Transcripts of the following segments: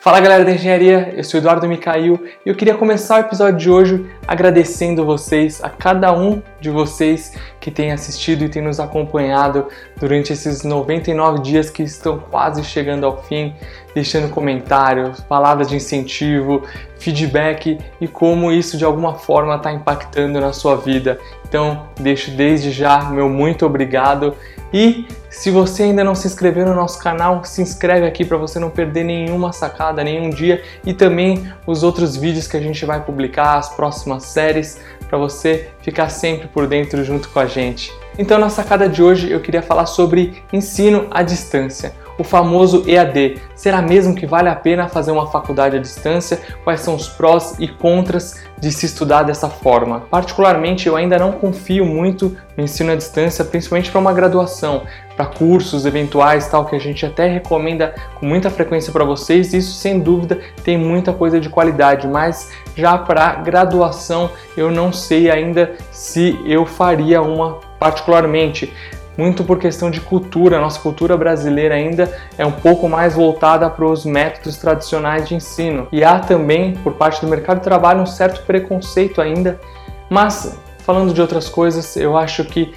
Fala galera da engenharia, eu sou Eduardo Micail e eu queria começar o episódio de hoje agradecendo vocês, a cada um de vocês que tem assistido e tem nos acompanhado durante esses 99 dias que estão quase chegando ao fim, deixando comentários, palavras de incentivo, feedback e como isso de alguma forma está impactando na sua vida. Então, deixo desde já meu muito obrigado e se você ainda não se inscreveu no nosso canal, se inscreve aqui para você não perder nenhuma sacada, nenhum dia e também os outros vídeos que a gente vai publicar, as próximas séries, para você ficar sempre por dentro junto com a gente. Então, na sacada de hoje eu queria falar sobre ensino à distância o famoso EAD. Será mesmo que vale a pena fazer uma faculdade à distância? Quais são os prós e contras de se estudar dessa forma? Particularmente, eu ainda não confio muito no ensino à distância, principalmente para uma graduação, para cursos eventuais, tal que a gente até recomenda com muita frequência para vocês. Isso, sem dúvida, tem muita coisa de qualidade, mas já para graduação, eu não sei ainda se eu faria uma particularmente muito por questão de cultura. Nossa cultura brasileira ainda é um pouco mais voltada para os métodos tradicionais de ensino. E há também, por parte do mercado de trabalho, um certo preconceito ainda. Mas, falando de outras coisas, eu acho que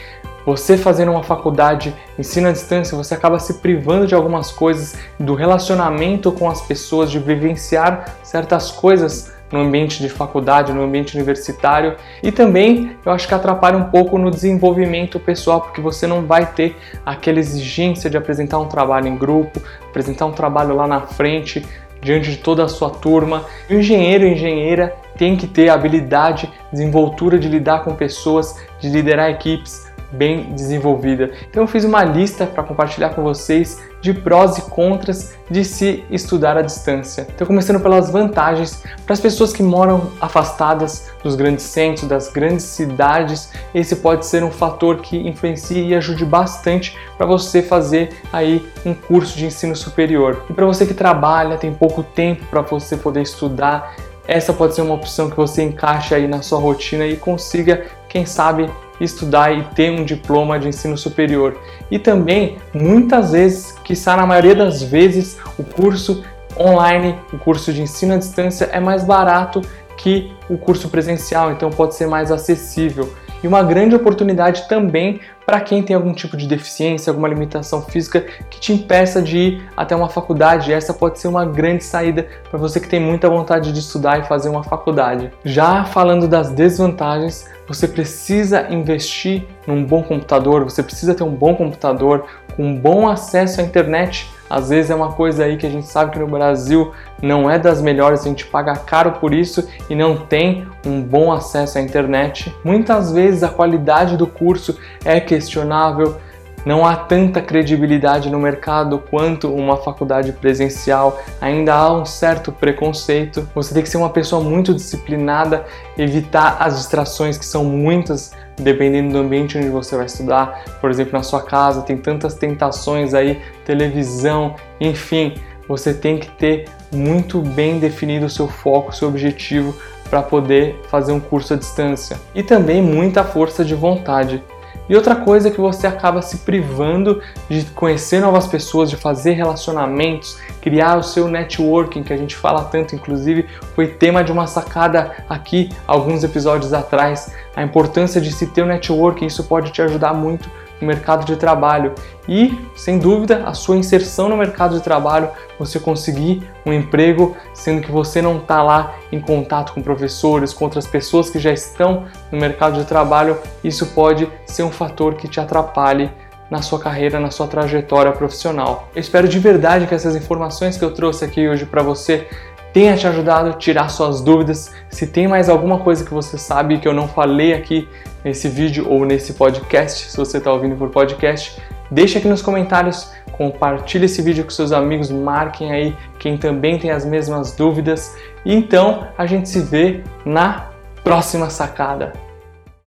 você fazendo uma faculdade, ensino à distância, você acaba se privando de algumas coisas, do relacionamento com as pessoas, de vivenciar certas coisas no ambiente de faculdade, no ambiente universitário e também eu acho que atrapalha um pouco no desenvolvimento pessoal, porque você não vai ter aquela exigência de apresentar um trabalho em grupo, apresentar um trabalho lá na frente, diante de toda a sua turma. O engenheiro e engenheira tem que ter habilidade, desenvoltura de lidar com pessoas, de liderar equipes, bem desenvolvida. Então eu fiz uma lista para compartilhar com vocês de prós e contras de se estudar à distância. Então começando pelas vantagens para as pessoas que moram afastadas dos grandes centros, das grandes cidades, esse pode ser um fator que influencie e ajude bastante para você fazer aí um curso de ensino superior. E para você que trabalha, tem pouco tempo para você poder estudar, essa pode ser uma opção que você encaixe aí na sua rotina e consiga, quem sabe, estudar e ter um diploma de ensino superior. E também, muitas vezes, está na maioria das vezes, o curso online, o curso de ensino à distância é mais barato que o curso presencial, então pode ser mais acessível e uma grande oportunidade também para quem tem algum tipo de deficiência, alguma limitação física que te impeça de ir até uma faculdade. Essa pode ser uma grande saída para você que tem muita vontade de estudar e fazer uma faculdade. Já falando das desvantagens, você precisa investir num bom computador, você precisa ter um bom computador com bom acesso à internet. Às vezes é uma coisa aí que a gente sabe que no Brasil não é das melhores, a gente paga caro por isso e não tem um bom acesso à internet. Muitas vezes a qualidade do curso é questionável, não há tanta credibilidade no mercado quanto uma faculdade presencial, ainda há um certo preconceito. Você tem que ser uma pessoa muito disciplinada, evitar as distrações que são muitas dependendo do ambiente onde você vai estudar. Por exemplo, na sua casa tem tantas tentações aí, televisão, enfim, você tem que ter muito bem definido o seu foco, o seu objetivo para poder fazer um curso à distância. E também muita força de vontade. E outra coisa é que você acaba se privando de conhecer novas pessoas, de fazer relacionamentos, criar o seu networking, que a gente fala tanto, inclusive foi tema de uma sacada aqui alguns episódios atrás. A importância de se ter um networking, isso pode te ajudar muito no mercado de trabalho e, sem dúvida, a sua inserção no mercado de trabalho, você conseguir um emprego, sendo que você não está lá em contato com professores, com outras pessoas que já estão no mercado de trabalho, isso pode ser um fator que te atrapalhe na sua carreira, na sua trajetória profissional. Eu espero de verdade que essas informações que eu trouxe aqui hoje para você tenha te ajudado a tirar suas dúvidas. Se tem mais alguma coisa que você sabe que eu não falei aqui nesse vídeo ou nesse podcast, se você está ouvindo por podcast, deixa aqui nos comentários, compartilhe esse vídeo com seus amigos, marquem aí quem também tem as mesmas dúvidas. E então a gente se vê na próxima sacada.